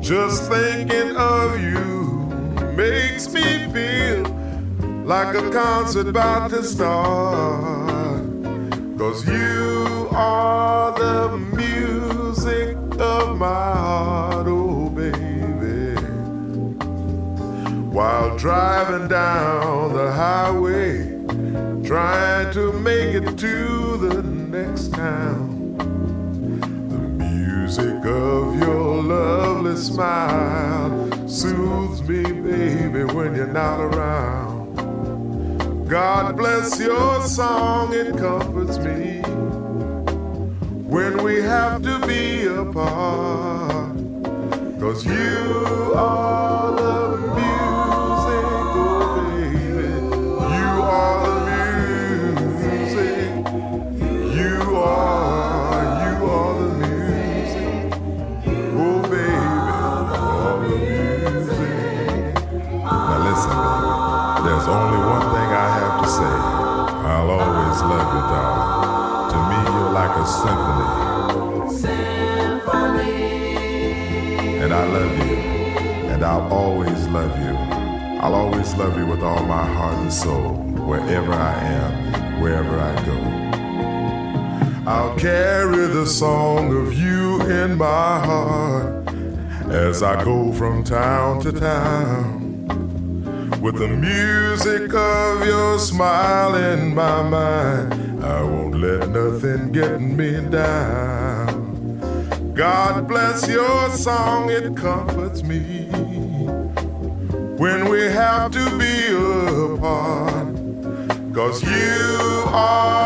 Just thinking of you makes me feel like a concert about to start. Cause you are the music of my heart, oh baby. While driving down the highway, trying to make it to the next town. Music of your lovely smile soothes me, baby, when you're not around. God bless your song, it comforts me when we have to be apart. Cause you are always love you. I'll always love you with all my heart and soul, wherever I am, wherever I go. I'll carry the song of you in my heart as I go from town to town. With the music of your smile in my mind, I won't let nothing get me down. God bless your song, it comforts me when we have to be apart. Cause you are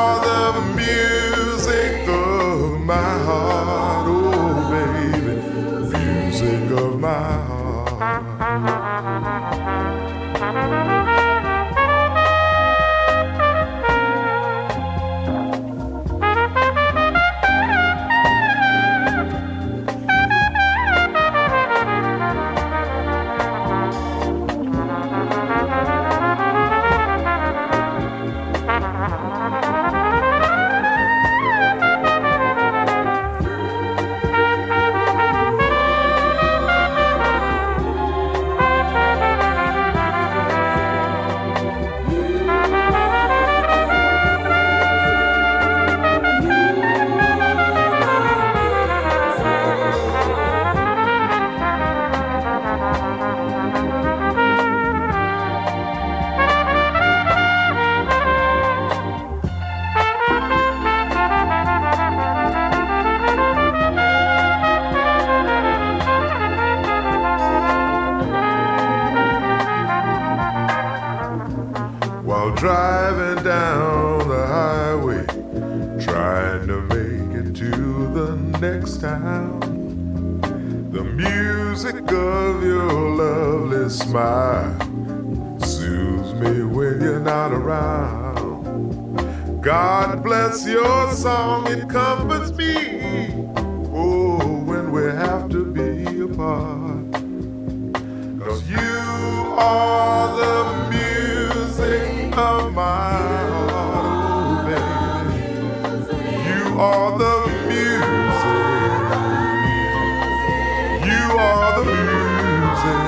You are the music,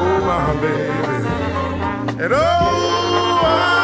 oh my baby. And oh, I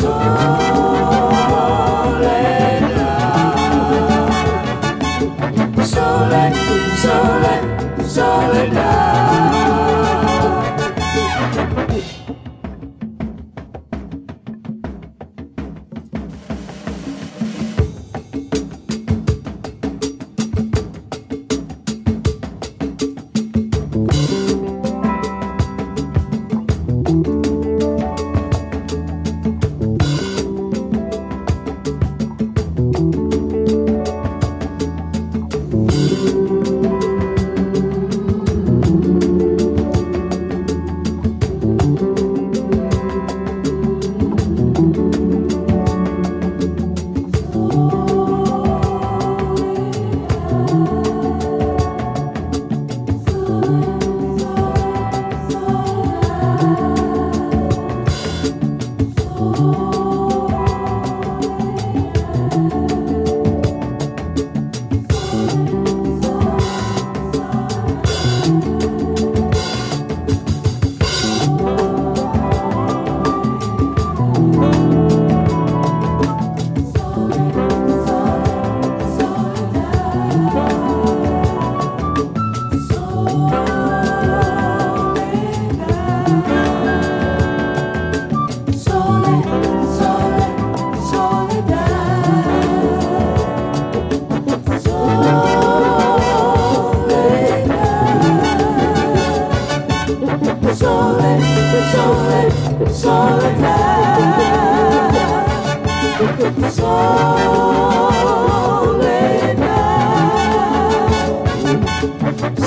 soul.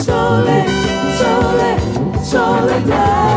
sole, sole, sole soledad.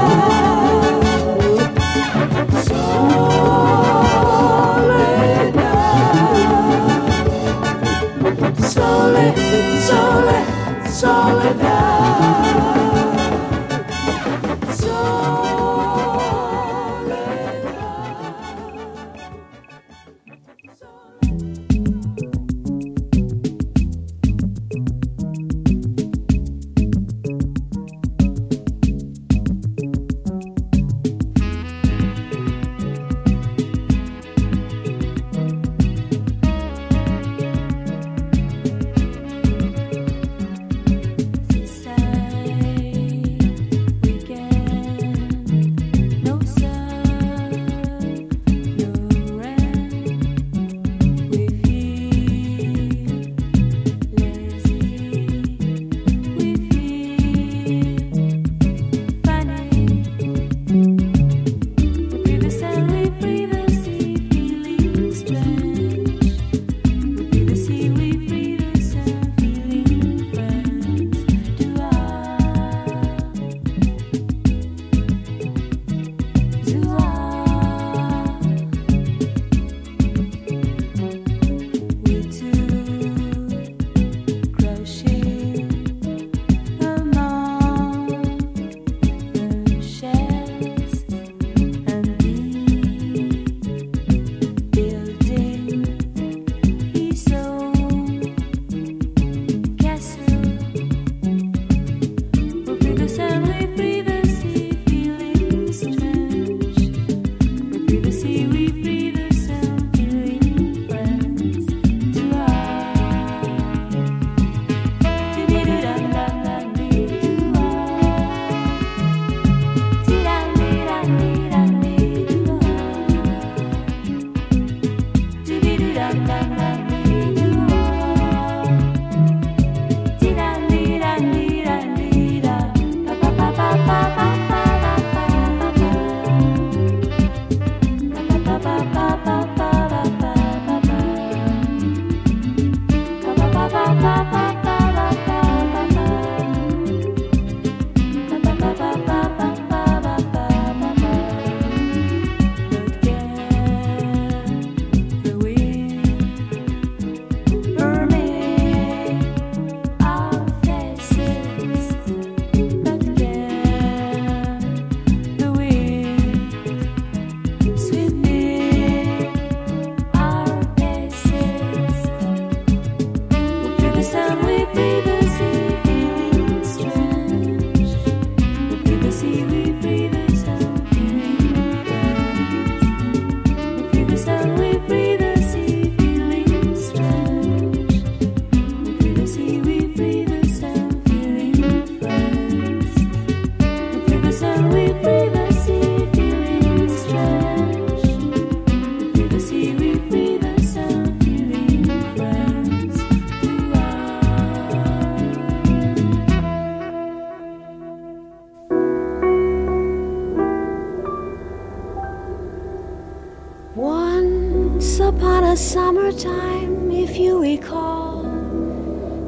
Summertime, if you recall,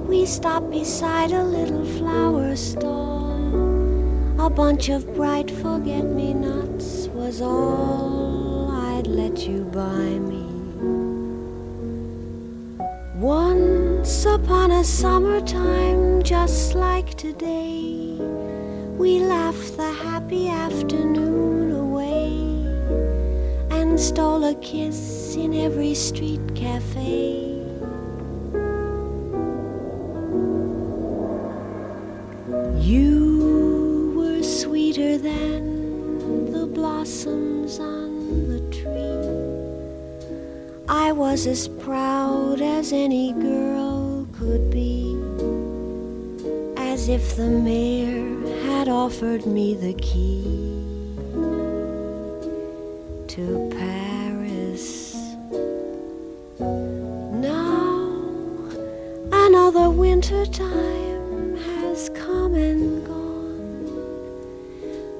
we stopped beside a little flower stall. A bunch of bright forget me nots was all I'd let you buy me. Once upon a summertime, just like today, we laughed the happy afternoon away and stole a kiss in every street cafe. You were sweeter than the blossoms on the tree. I was as proud as any girl could be, as if the mayor had offered me the key to Paris. Winter time has come and gone.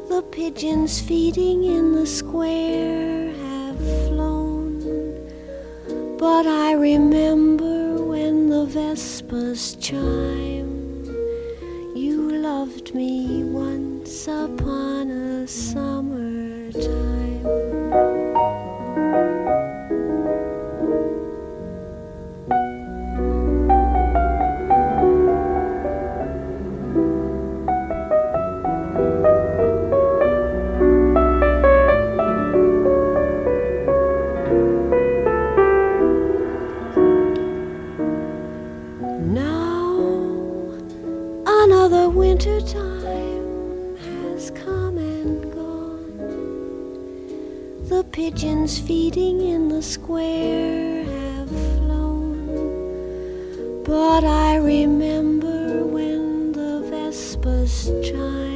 The pigeons feeding in the square have flown. But I remember when the vespers chime. You loved me once upon a summertime. Pigeons feeding in the square have flown. But I remember when the vespers chime.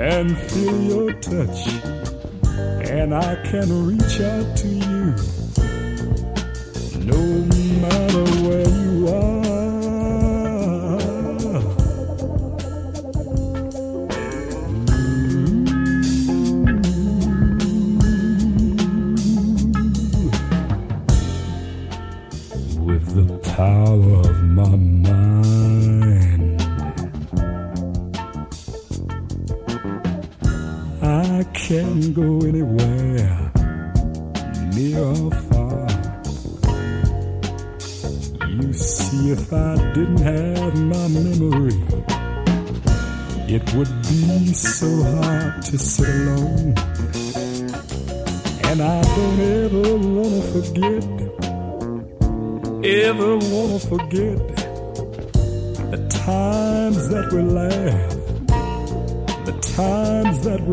and feel your touch, and I can reach out to you. No matter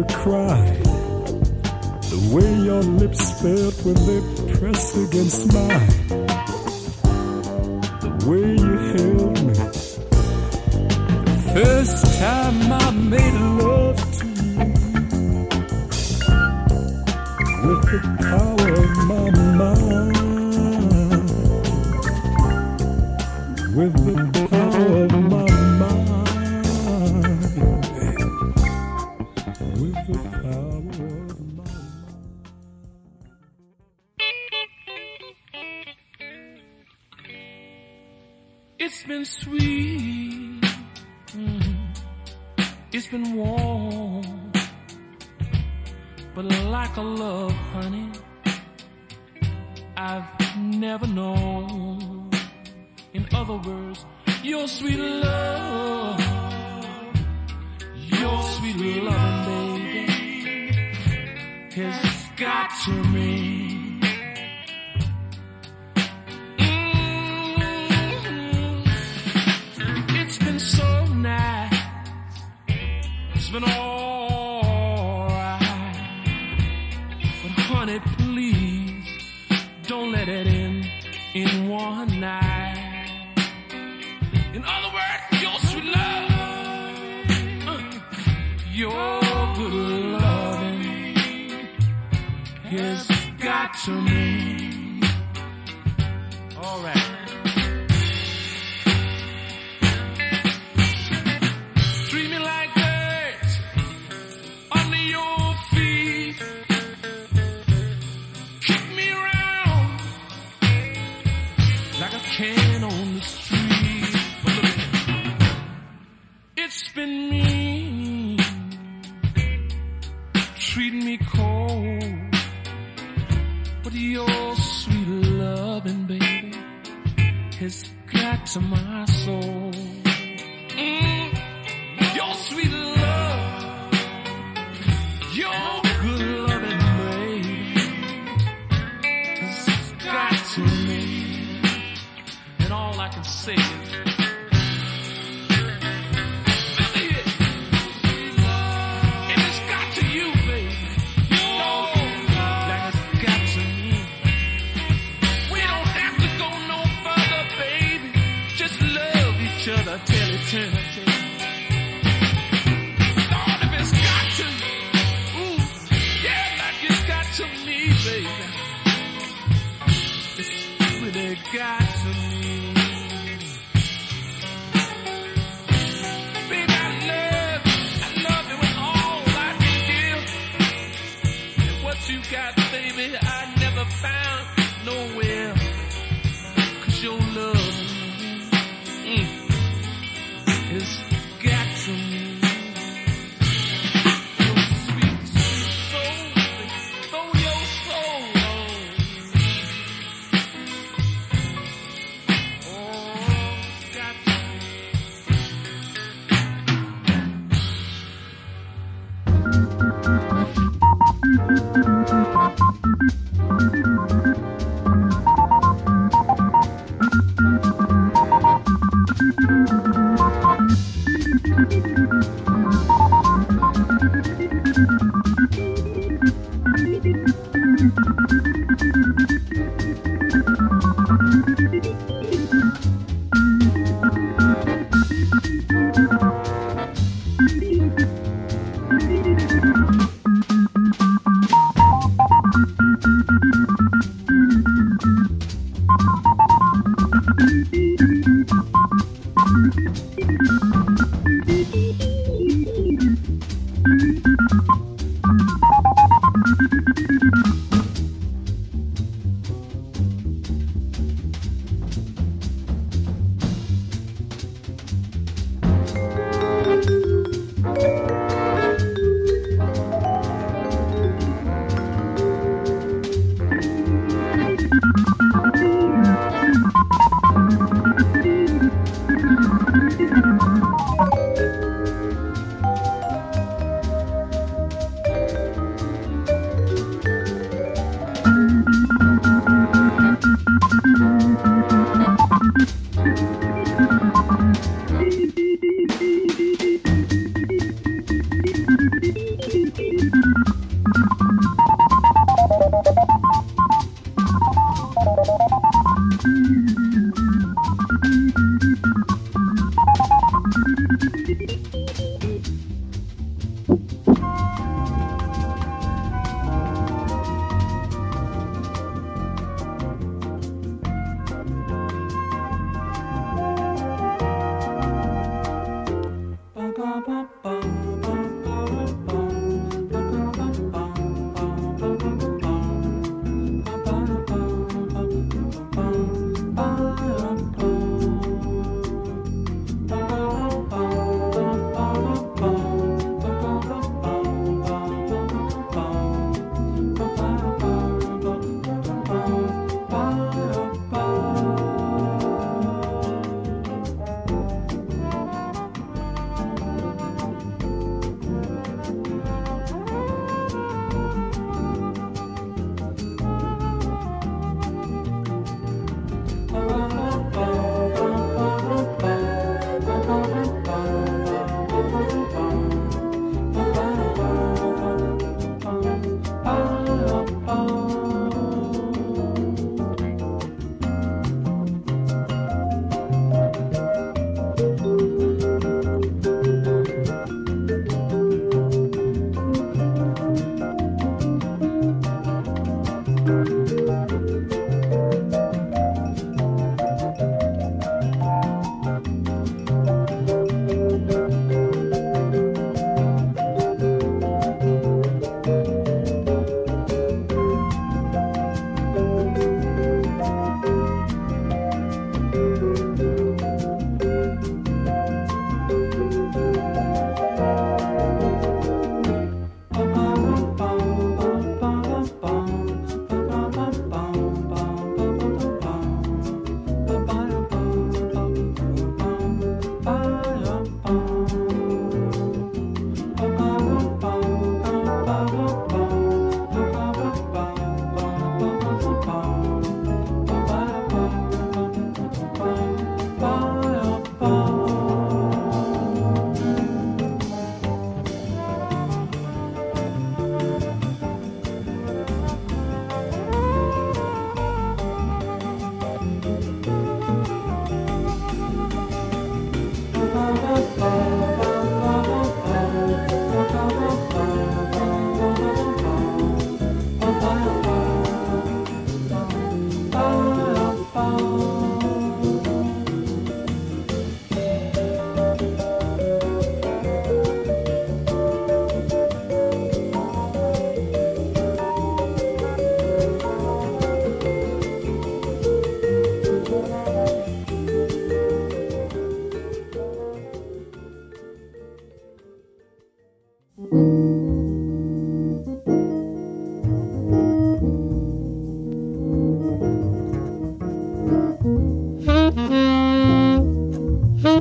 cried, the way your lips felt when they pressed against mine. other words, your sweet love, your sweet loving baby has got to me. Mm-hmm. It's been so nice. It's been all right. But honey, please don't let it end in one night. In other words, your sweet love, uh, your good loving. Is my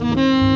Tá Música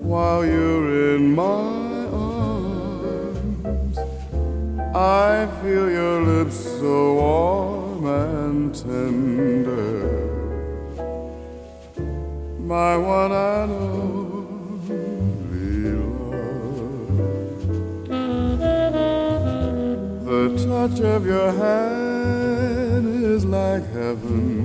while you're in my arms. I feel your lips so warm and tender, my one and only love. The touch of your hand is like heaven,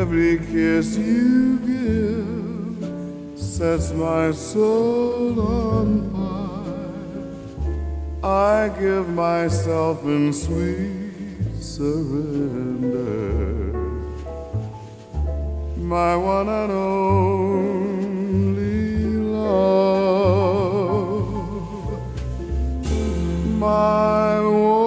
Every kiss you give sets my soul on fire. I give myself in sweet surrender my one and only love, my one